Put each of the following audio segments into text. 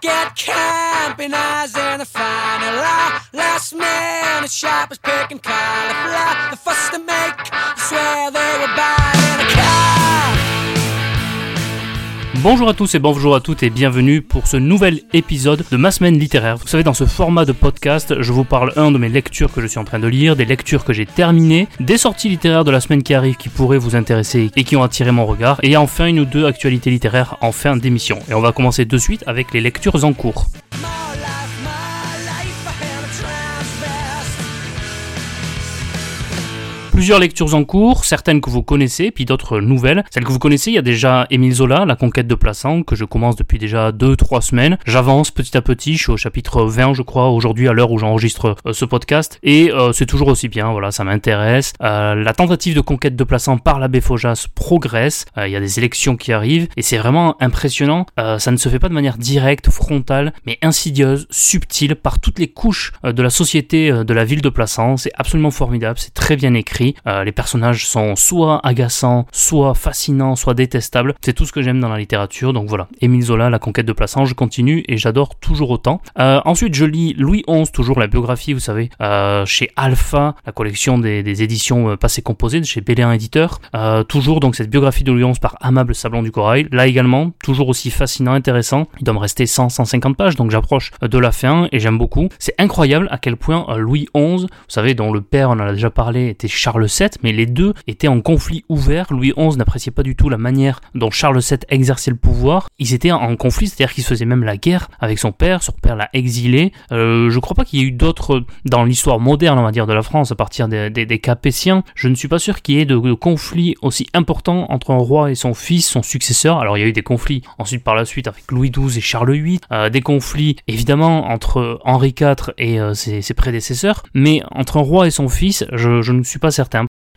Get camping eyes and the final hour. Last shop is picking cauliflower. The fuss to make, I swear they were buying Bonjour à tous et bonjour à toutes et bienvenue pour ce nouvel épisode de ma semaine littéraire. Vous savez, dans ce format de podcast, je vous parle un de mes lectures que je suis en train de lire, des lectures que j'ai terminées, des sorties littéraires de la semaine qui arrive qui pourraient vous intéresser et qui ont attiré mon regard, et enfin une ou deux actualités littéraires en fin d'émission. Et on va commencer de suite avec les lectures en cours. Plusieurs lectures en cours, certaines que vous connaissez, puis d'autres nouvelles. Celles que vous connaissez, il y a déjà Émile Zola, La conquête de Plassans, que je commence depuis déjà 2-3 semaines. J'avance petit à petit, je suis au chapitre 20 je crois, aujourd'hui à l'heure où j'enregistre euh, ce podcast, et euh, c'est toujours aussi bien, voilà, ça m'intéresse. Euh, la tentative de conquête de Plassans par l'abbé Faujas progresse, Euh, il y a des élections qui arrivent, et c'est vraiment impressionnant. Euh, ça ne se fait pas de manière directe, frontale, mais insidieuse, subtile, par toutes les couches de la société de la ville de Plassans. C'est absolument formidable, c'est très bien écrit. Euh, les personnages sont soit agaçants, soit fascinants, soit détestables. C'est tout ce que j'aime dans la littérature. Donc voilà, Émile Zola, La conquête de Plassans, je continue et j'adore toujours autant. Euh, ensuite, je lis Louis XI, toujours la biographie, vous savez, euh, chez Alpha, la collection des, éditions passées composées, chez Béléin Éditeur. Toujours donc cette biographie de Louis XI par Amable Sablon du Corail. Là également, toujours aussi fascinant, intéressant. Il doit me rester 100-150 pages, donc j'approche de la fin et j'aime beaucoup. C'est incroyable à quel point Louis XI, vous savez, dont le père, on en a déjà parlé, était Charles VII, mais les deux étaient en conflit ouvert. Louis XI n'appréciait pas du tout la manière dont Charles VII exerçait le pouvoir. Ils étaient en conflit, c'est-à-dire qu'ils se faisaient même la guerre avec son père. Son père l'a exilé. Euh, je crois pas qu'il y ait eu d'autres dans l'histoire moderne, on va dire, de la France à partir des, Capétiens. Je ne suis pas sûr qu'il y ait de, de conflits aussi importants entre un roi et son fils, son successeur. Alors il y a eu des conflits ensuite par la suite avec Louis XII et Charles VIII, euh, des conflits évidemment entre Henri IV et euh, ses, ses prédécesseurs, mais entre un roi et son fils, je, je ne suis pas certain.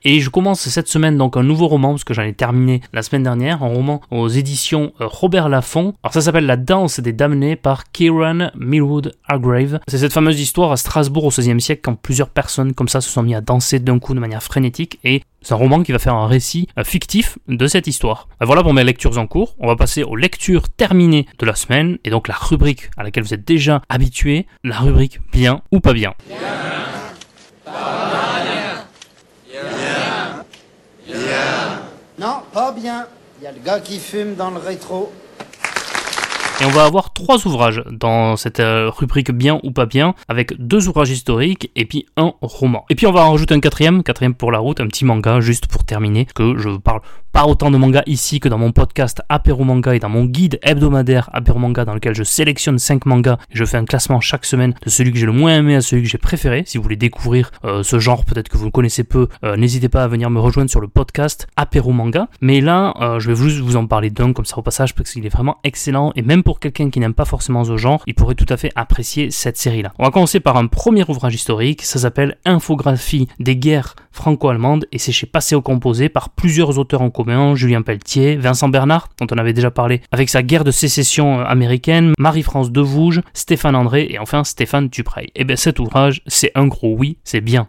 Et je commence cette semaine donc un nouveau roman, parce que j'en ai terminé la semaine dernière, un roman aux éditions euh, Robert Laffont. Alors ça s'appelle La danse des damnés par Kieran Millwood Hargrave. C'est cette fameuse histoire à Strasbourg au XVIe siècle quand plusieurs personnes comme ça se sont mis à danser d'un coup de manière frénétique et c'est un roman qui va faire un récit euh, fictif de cette histoire. Euh, Voilà pour mes lectures en cours. On va passer aux lectures terminées de la semaine et donc la rubrique à laquelle vous êtes déjà habitués, la rubrique bien ou pas bien. Non, pas bien. Il y a le gars qui fume dans le rétro. Et on va avoir trois ouvrages dans cette euh, rubrique bien ou pas bien, avec deux ouvrages historiques et puis un roman. Et puis on va en rajouter un quatrième, quatrième pour la route, un petit manga juste pour terminer, que je parle pas autant de manga ici que dans mon podcast Apéro Manga et dans mon guide hebdomadaire Apéro Manga dans lequel je sélectionne 5 mangas et je fais un classement chaque semaine de celui que j'ai le moins aimé à celui que j'ai préféré. Si vous voulez découvrir euh, ce genre, peut-être que vous le connaissez peu, euh, n'hésitez pas à venir me rejoindre sur le podcast Apéro Manga. Mais là, je vais juste vous en parler d'un comme ça au passage parce qu'il est vraiment excellent et même pour quelqu'un qui n'aime pas forcément ce genre, il pourrait tout à fait apprécier cette série-là. On va commencer par un premier ouvrage historique, ça s'appelle Infographie des guerres franco-allemandes et c'est chez Passé au Composé par plusieurs auteurs en commun, Julien Pelletier, Vincent Bernard, dont on avait déjà parlé avec sa guerre de sécession euh, américaine, Marie-France Devouge, Stéphane André et enfin Stéphane Dupreil. Et bien cet ouvrage, c'est un gros oui, c'est bien.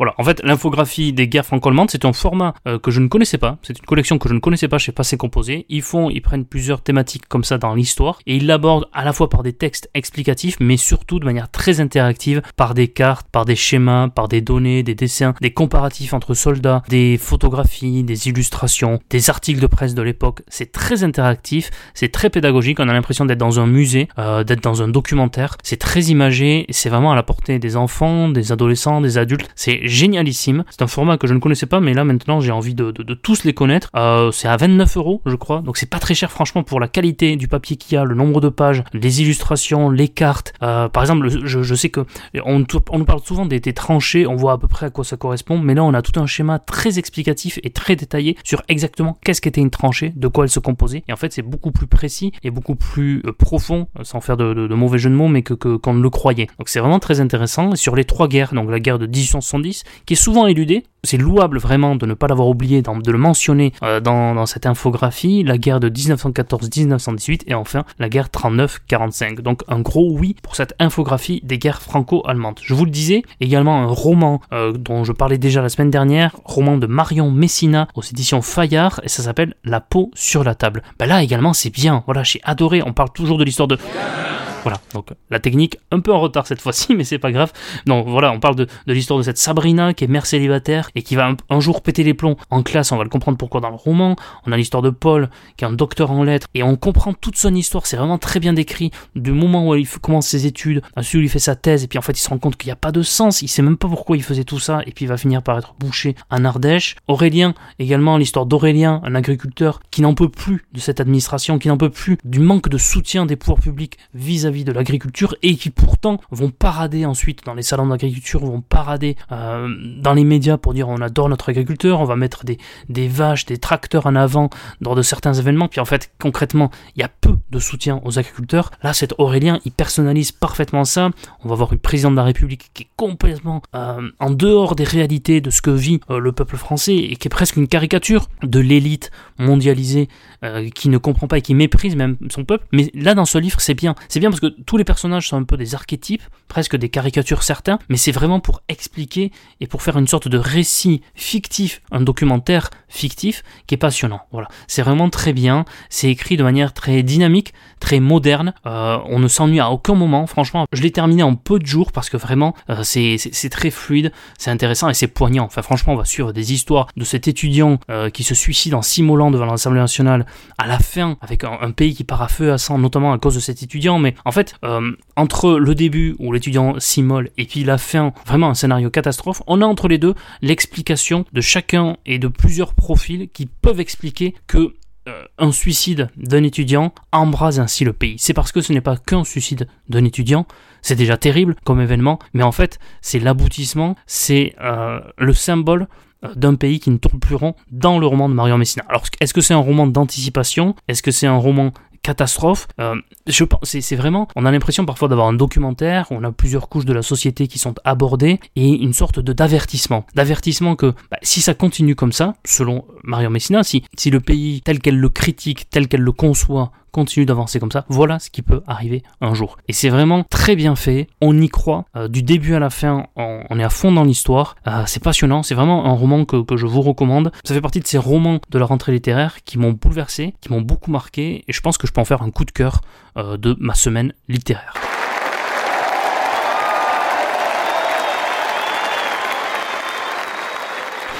Voilà, en fait, l'infographie des guerres franco-allemandes, c'est un format euh, que je ne connaissais pas. C'est une collection que je ne connaissais pas chez Passé Composé. Ils font, ils prennent plusieurs thématiques comme ça dans l'histoire et ils l'abordent à la fois par des textes explicatifs, mais surtout de manière très interactive, par des cartes, par des schémas, par des données, des dessins, des comparatifs entre soldats, des photographies, des illustrations, des articles de presse de l'époque. C'est très interactif, c'est très pédagogique. On a l'impression d'être dans un musée, euh, d'être dans un documentaire. C'est très imagé, c'est vraiment à la portée des enfants, des adolescents, des adultes. C'est génialissime. C'est un format que je ne connaissais pas, mais là maintenant j'ai envie de, tous les connaître. Euh, c'est à 29 euros, je crois, donc c'est pas très cher franchement pour la qualité du papier qu'il y a, le nombre de pages, les illustrations, les cartes. Euh, par exemple, le- je, sais que on, nous parle souvent des, tranchées, on voit à peu près à quoi ça correspond, mais là on a tout un schéma très explicatif et très détaillé sur exactement qu'est-ce qu'était une tranchée, de quoi elle se composait. Et en fait c'est beaucoup plus précis et beaucoup plus euh, profond, sans faire de, mauvais jeu de mots, mais que qu'on ne le croyait. Donc c'est vraiment très intéressant. Sur les trois guerres, donc la guerre de 1870, qui est souvent éludé. C'est louable vraiment de ne pas l'avoir oublié, de le mentionner euh, dans, dans, cette infographie, la guerre de 1914-1918 et enfin la guerre 39-45. Donc un gros oui pour cette infographie des guerres franco-allemandes. Je vous le disais, également un roman euh, dont je parlais déjà la semaine dernière, roman de Marion Messina aux éditions Fayard et ça s'appelle La peau sur la table. Ben là également c'est bien, voilà j'ai adoré, on parle toujours de l'histoire de... Voilà, donc la technique un peu en retard cette fois-ci, mais c'est pas grave. Donc voilà, on parle de, de l'histoire de cette Sabrina qui est mère célibataire et qui va un, jour péter les plombs en classe, on va le comprendre pourquoi dans le roman. On a l'histoire de Paul qui est un docteur en lettres et on comprend toute son histoire, c'est vraiment très bien décrit du moment où il commence ses études, ensuite où il fait sa thèse et puis en fait il se rend compte qu'il n'y a pas de sens, il sait même pas pourquoi il faisait tout ça et puis il va finir par être bouché en Ardèche. Aurélien, également l'histoire d'Aurélien, un agriculteur qui n'en peut plus de cette administration, qui n'en peut plus du manque de soutien des pouvoirs publics vis-à-vis de l'agriculture et qui pourtant vont parader ensuite dans les salons d'agriculture, vont parader euh, dans les médias pour dire on adore notre agriculteur, on va mettre des, des vaches, des tracteurs en avant lors de certains événements, puis en fait concrètement il y a peu de soutien aux agriculteurs. Là cet Aurélien il personnalise parfaitement ça, on va voir une présidente de la République qui est complètement euh, en dehors des réalités de ce que vit euh, le peuple français et qui est presque une caricature de l'élite mondialisée qui ne comprend pas et qui méprise même son peuple. Mais là dans ce livre c'est bien, c'est bien parce que tous les personnages sont un peu des archétypes, presque des caricatures certains, mais c'est vraiment pour expliquer et pour faire une sorte de récit fictif, un documentaire fictif qui est passionnant. Voilà, c'est vraiment très bien, c'est écrit de manière très dynamique, très moderne, euh, on ne s'ennuie à aucun moment, franchement, je l'ai terminé en peu de jours parce que vraiment euh, c'est très fluide, c'est intéressant et c'est poignant. Enfin franchement, on va suivre des histoires de cet étudiant euh, qui se suicide en s'immolant devant l'Assemblée nationale à la fin avec un, un, pays qui part à feu à sang, notamment à cause de cet étudiant, mais en fait, euh, entre le début où l'étudiant s'immole et puis la fin, vraiment un scénario catastrophe, on a entre les deux l'explication de chacun et de plusieurs profils qui peuvent expliquer que euh, un suicide d'un étudiant embrase ainsi le pays. C'est parce que ce n'est pas qu'un suicide d'un étudiant, c'est déjà terrible comme événement, mais en fait c'est l'aboutissement, c'est euh, le symbole d'un pays qui ne tourne plus rond dans le roman de Marion Messina. Alors, est-ce que c'est un roman d'anticipation? Est-ce que c'est un roman catastrophe. Euh, je c'est vraiment, on a l'impression parfois d'avoir un documentaire, on a plusieurs couches de la société qui sont abordées et une sorte de d'avertissement, d'avertissement que bah, si ça continue comme ça, selon Marion Messina, si si le pays tel qu'elle le critique, tel qu'elle le conçoit, continue d'avancer comme ça, voilà ce qui peut arriver un jour. Et c'est vraiment très bien fait, on y croit, euh, du début à la fin, on, est à fond dans l'histoire, euh, c'est passionnant, c'est vraiment un roman que, que, je vous recommande. Ça fait partie de ces romans de la rentrée littéraire qui m'ont bouleversé, qui m'ont beaucoup marqué, et je pense que je peux en faire un coup de cœur euh, de ma semaine littéraire.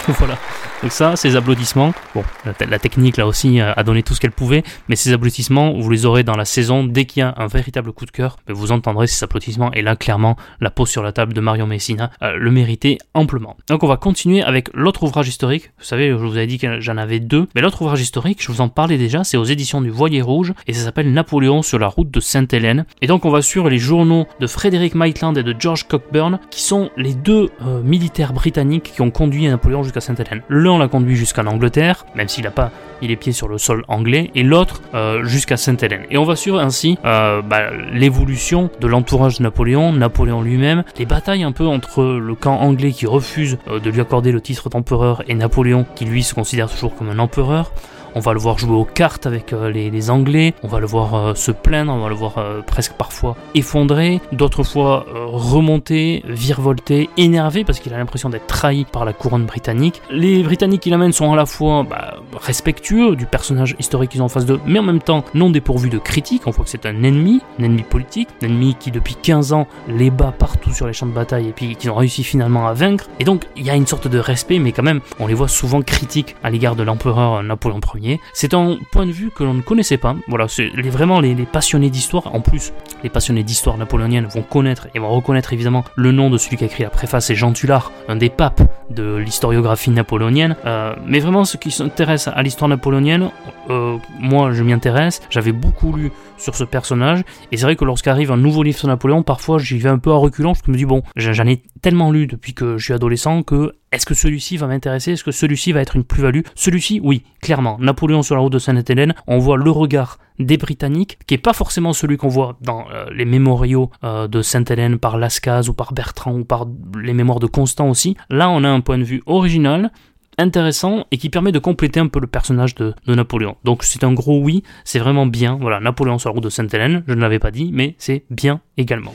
voilà. Donc ça, ces applaudissements, bon, la, technique là aussi euh, a donné tout ce qu'elle pouvait, mais ces applaudissements, vous les aurez dans la saison dès qu'il y a un véritable coup de cœur, vous entendrez ces applaudissements et là clairement la pause sur la table de Marion Messina euh, le méritait amplement. Donc on va continuer avec l'autre ouvrage historique. Vous savez, je vous avais dit que j'en avais deux, mais l'autre ouvrage historique, je vous en parlais déjà, c'est aux éditions du Voilier Rouge et ça s'appelle Napoléon sur la route de Sainte-Hélène. Et donc on va suivre les journaux de Frédéric Maitland et de George Cockburn, qui sont les deux euh, militaires britanniques qui ont conduit Napoléon jusqu'à Sainte-Hélène l'a conduit jusqu'en Angleterre, même s'il n'a pas mis les pieds sur le sol anglais, et l'autre euh, jusqu'à Sainte-Hélène. Et on va suivre ainsi euh, bah, l'évolution de l'entourage de Napoléon, Napoléon lui-même, les batailles un peu entre le camp anglais qui refuse euh, de lui accorder le titre d'empereur et Napoléon qui lui se considère toujours comme un empereur. On va le voir jouer aux cartes avec euh, les, Anglais, on va le voir euh, se plaindre, on va le voir euh, presque parfois effondré, d'autres fois remonter, virevolter, énervé parce qu'il a l'impression d'être trahi par la couronne britannique. Les Britanniques qui l'amènent sont à la fois bah, respectueux du personnage historique qu'ils ont en face d'eux, mais en même temps non dépourvus de critiques. On voit que c'est un ennemi, un ennemi politique, un ennemi qui depuis 15 ans les bat partout sur les champs de bataille et puis qu'ils ont réussi finalement à vaincre. Et donc il y a une sorte de respect, mais quand même on les voit souvent critiques à l'égard de l'empereur Napoléon Ier c'est un point de vue que l'on ne connaissait pas. Voilà, c'est vraiment les, passionnés d'histoire. En plus, les passionnés d'histoire napoléonienne vont connaître et vont reconnaître évidemment le nom de celui qui a écrit la préface, c'est Jean Tullard, un des papes de l'historiographie napoléonienne. Euh, mais vraiment, ceux qui s'intéressent à l'histoire napoléonienne, euh, moi je m'y intéresse. J'avais beaucoup lu sur ce personnage. Et c'est vrai que lorsqu'arrive un nouveau livre sur Napoléon, parfois j'y vais un peu à reculons, parce que je me dis, bon, j'en ai tellement lu depuis que je suis adolescent que Est-ce que celui-ci va m'intéresser? Est-ce que celui-ci va être une plus-value? Celui-ci, oui, clairement. Napoléon sur la route de Sainte-Hélène, on voit le regard des Britanniques, qui est pas forcément celui qu'on voit dans euh, les mémoriaux euh, de Sainte-Hélène par Lascaz ou par Bertrand ou par les mémoires de Constant aussi. Là, on a un point de vue original, intéressant et qui permet de compléter un peu le personnage de, de Napoléon. Donc c'est un gros oui, c'est vraiment bien. Voilà, Napoléon sur la route de Sainte-Hélène, je ne l'avais pas dit, mais c'est bien également.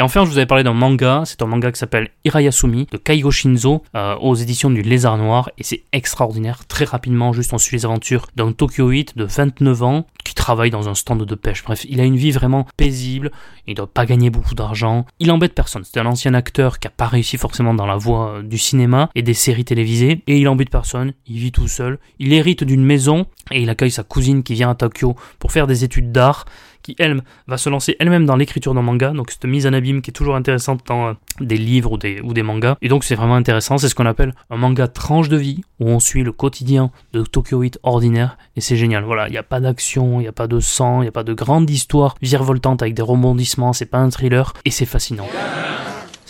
Et enfin, je vous avais parlé d'un manga, c'est un manga qui s'appelle Irayasumi de Kaigo Shinzo euh, aux éditions du Lézard Noir et c'est extraordinaire. Très rapidement, juste on suit les aventures d'un Tokyoite de 29 ans qui travaille dans un stand de pêche. Bref, il a une vie vraiment paisible, il doit pas gagner beaucoup d'argent, il embête personne. C'est un ancien acteur qui a pas réussi forcément dans la voie euh, du cinéma et des séries télévisées et il embête personne, il vit tout seul, il hérite d'une maison et il accueille sa cousine qui vient à Tokyo pour faire des études d'art qui elle va se lancer elle-même dans l'écriture d'un manga, donc cette mise en abîme qui est toujours intéressante dans euh, des livres ou des, ou des mangas, et donc c'est vraiment intéressant, c'est ce qu'on appelle un manga tranche de vie, où on suit le quotidien de Tokyoite ordinaire, et c'est génial, voilà, il n'y a pas d'action, il n'y a pas de sang, il n'y a pas de grande histoire virevoltante avec des rebondissements, c'est pas un thriller, et c'est fascinant.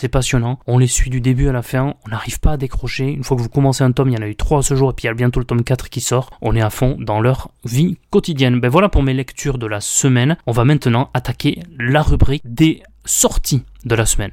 C'est passionnant. On les suit du début à la fin. On n'arrive pas à décrocher. Une fois que vous commencez un tome, il y en a eu trois ce jour et puis il y a bientôt le tome 4 qui sort. On est à fond dans leur vie quotidienne. Ben voilà pour mes lectures de la semaine. On va maintenant attaquer la rubrique des sorties de la semaine.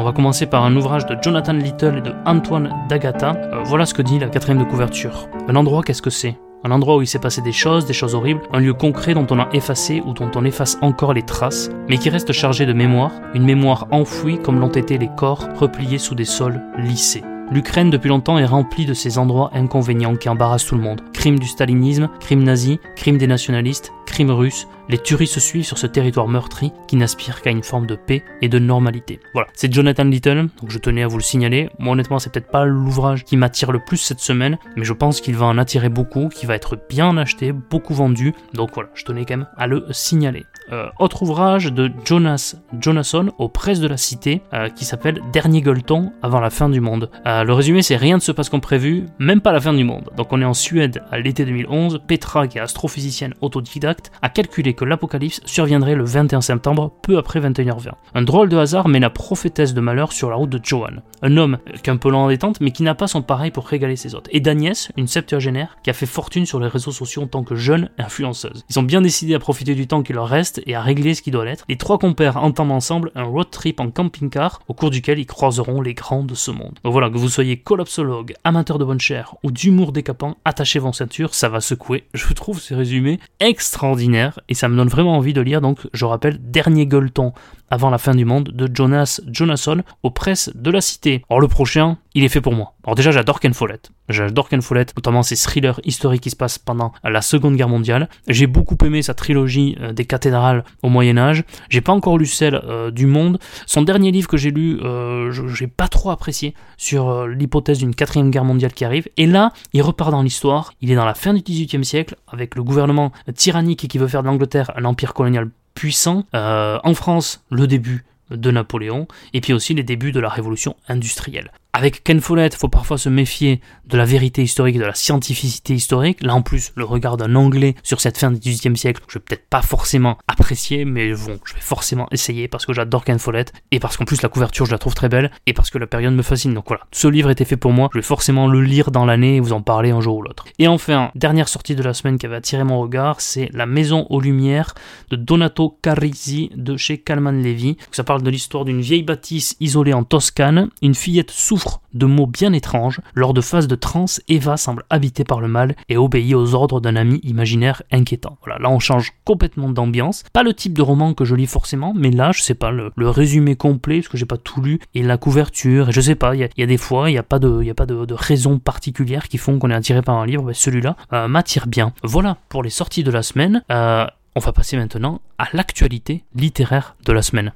On va commencer par un ouvrage de Jonathan Little et de Antoine D'Agata. Euh, voilà ce que dit la quatrième de couverture. Un endroit, qu'est-ce que c'est? Un endroit où il s'est passé des choses, des choses horribles, un lieu concret dont on a effacé ou dont on efface encore les traces, mais qui reste chargé de mémoire, une mémoire enfouie comme l'ont été les corps repliés sous des sols lissés. L'Ukraine depuis longtemps est remplie de ces endroits inconvénients qui embarrassent tout le monde. Crimes du stalinisme, crimes nazis, crimes des nationalistes, crimes russes, les tueries se suivent sur ce territoire meurtri qui n'aspire qu'à une forme de paix et de normalité. Voilà, c'est Jonathan Little, donc je tenais à vous le signaler. Moi honnêtement, c'est peut-être pas l'ouvrage qui m'attire le plus cette semaine, mais je pense qu'il va en attirer beaucoup, qu'il va être bien acheté, beaucoup vendu. Donc voilà, je tenais quand même à le signaler. Euh, autre ouvrage de Jonas Jonasson aux presses de la cité euh, qui s'appelle Dernier gueuleton avant la fin du monde. Euh, le résumé c'est rien ne se passe comme prévu, même pas la fin du monde. Donc on est en Suède à l'été 2011, Petra qui est astrophysicienne autodidacte a calculé que l'apocalypse surviendrait le 21 septembre, peu après 21h20. Un drôle de hasard met la prophétesse de malheur sur la route de Johan, un homme qui est un peu lent en détente mais qui n'a pas son pareil pour régaler ses hôtes. Et d'Agnès, une septuagénaire qui a fait fortune sur les réseaux sociaux en tant que jeune influenceuse. Ils sont bien décidés à profiter du temps qui leur reste et à régler ce qui doit l'être. Les trois compères entament ensemble un road trip en camping-car au cours duquel ils croiseront les grands de ce monde. Donc voilà, que vous soyez collapsologue, amateur de bonne chair ou d'humour décapant, attachez vos ceintures, ça va secouer. Je trouve ces résumés extraordinaires et ça me donne vraiment envie de lire. Donc je rappelle, Dernier gueuleton avant la fin du monde de Jonas Jonasson aux presses de la cité. Or le prochain, il est fait pour moi. Alors déjà j'adore Ken Follett. J'adore Ken Follett, notamment ses thrillers historiques qui se passent pendant la Seconde Guerre mondiale. J'ai beaucoup aimé sa trilogie euh, des cathédrales au Moyen Âge. J'ai pas encore lu celle euh, du Monde. Son dernier livre que j'ai lu, euh, j'ai pas trop apprécié sur l'hypothèse d'une quatrième guerre mondiale qui arrive. Et là, il repart dans l'histoire. Il est dans la fin du XVIIIe siècle avec le gouvernement tyrannique qui veut faire de l'Angleterre un empire colonial puissant. en France, le début de Napoléon, et puis aussi les débuts de la révolution industrielle. Avec Ken Follett, il faut parfois se méfier de la vérité historique de la scientificité historique. Là, en plus, le regard d'un Anglais sur cette fin du XVIIIe siècle, je vais peut-être pas forcément apprécier, mais bon, je vais forcément essayer parce que j'adore Ken Follett et parce qu'en plus la couverture, je la trouve très belle et parce que la période me fascine. Donc voilà, ce livre était fait pour moi. Je vais forcément le lire dans l'année et vous en parler un jour ou l'autre. Et enfin, dernière sortie de la semaine qui avait attiré mon regard, c'est La Maison aux Lumières de Donato Carrisi de chez Calman Levy. Ça parle de l'histoire d'une vieille bâtisse isolée en Toscane. Une fillette souffre de mots bien étranges. Lors de phases de transe, Eva semble habitée par le mal et obéit aux ordres d'un ami imaginaire inquiétant. Voilà, là on change complètement d'ambiance. Pas le type de roman que je lis forcément, mais là je sais pas le, résumé complet parce que j'ai pas tout lu et la couverture et je sais pas. Il y, a des fois il n'y a pas de y a pas de, raisons particulières qui font qu'on est attiré par un livre. mais Celui-là euh, m'attire bien. Voilà pour les sorties de la semaine. Euh, on va passer maintenant à l'actualité littéraire de la semaine.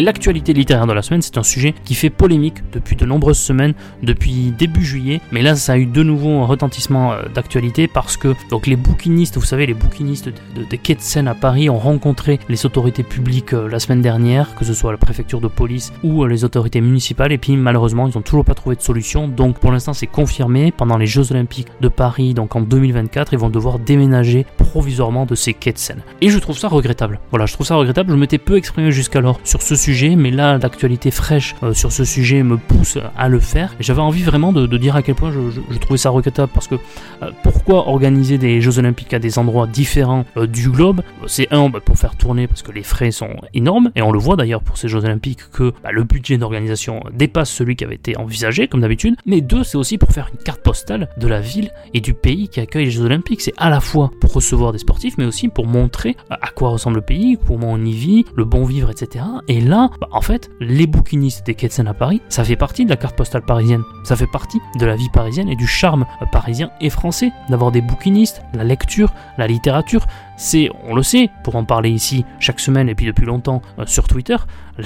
Et l'actualité littéraire de la semaine, c'est un sujet qui fait polémique depuis de nombreuses semaines, depuis début juillet. Mais là, ça a eu de nouveau un retentissement euh, d'actualité parce que donc les bouquinistes, vous savez, les bouquinistes de, de, quais de à Paris ont rencontré les autorités publiques euh, la semaine dernière, que ce soit la préfecture de police ou euh, les autorités municipales. Et puis malheureusement, ils n'ont toujours pas trouvé de solution. Donc pour l'instant, c'est confirmé. Pendant les Jeux Olympiques de Paris, donc en 2024, ils vont devoir déménager provisoirement de ces quais de Seine. Et je trouve ça regrettable. Voilà, je trouve ça regrettable. Je m'étais peu exprimé jusqu'alors sur ce sujet, mais là, l'actualité fraîche euh, sur ce sujet me pousse à le faire. J'avais envie vraiment de, dire à quel point je, trouvais ça regrettable, parce que euh, pourquoi organiser des Jeux Olympiques à des endroits différents euh, du globe? C'est un, bah, pour faire tourner, parce que les frais sont énormes, et on le voit d'ailleurs pour ces Jeux Olympiques que bah, le budget d'organisation dépasse celui qui avait été envisagé, comme d'habitude. Mais deux, c'est aussi pour faire une carte postale de la ville et du pays qui accueille les Jeux Olympiques. C'est à la fois pour recevoir des sportifs, mais aussi pour montrer à quoi ressemble le pays, comment on y vit, le bon vivre, etc. Et là, bah, en fait, les bouquinistes des quais de à Paris, ça fait partie de la carte postale parisienne. Ça fait partie de la vie parisienne et du charme parisien et français d'avoir des bouquinistes, la lecture, la littérature. C'est, on le sait, pour en parler ici chaque semaine et puis depuis longtemps euh, sur Twitter,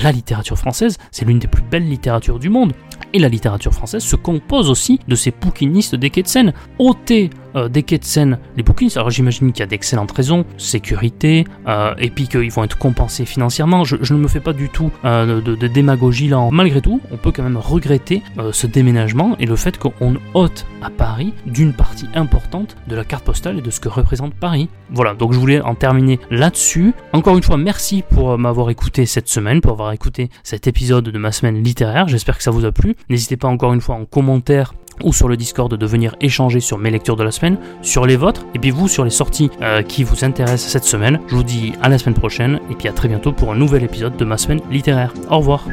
la littérature française, c'est l'une des plus belles littératures du monde. Et la littérature française se compose aussi de ces bouquinistes des quais de Seine. Ôter euh, des quais de Seine, les bouquinistes, alors j'imagine qu'il y a d'excellentes raisons, sécurité, euh, et puis qu'ils vont être compensés financièrement. Je, ne me fais pas du tout euh, de, démagogie là. Malgré tout, on peut quand même regretter ce déménagement et le fait qu'on ôte à Paris d'une partie importante de la carte postale et de ce que représente Paris. Voilà, donc je voulais en terminer là-dessus. Encore une fois, merci pour m'avoir écouté cette semaine, pour avoir écouté cet épisode de ma semaine littéraire. J'espère que ça vous a plu. N'hésitez pas encore une fois en commentaire ou sur le Discord de venir échanger sur mes lectures de la semaine, sur les vôtres, et puis vous sur les sorties euh, qui vous intéressent cette semaine. Je vous dis à la semaine prochaine, et puis à très bientôt pour un nouvel épisode de ma semaine littéraire. Au revoir.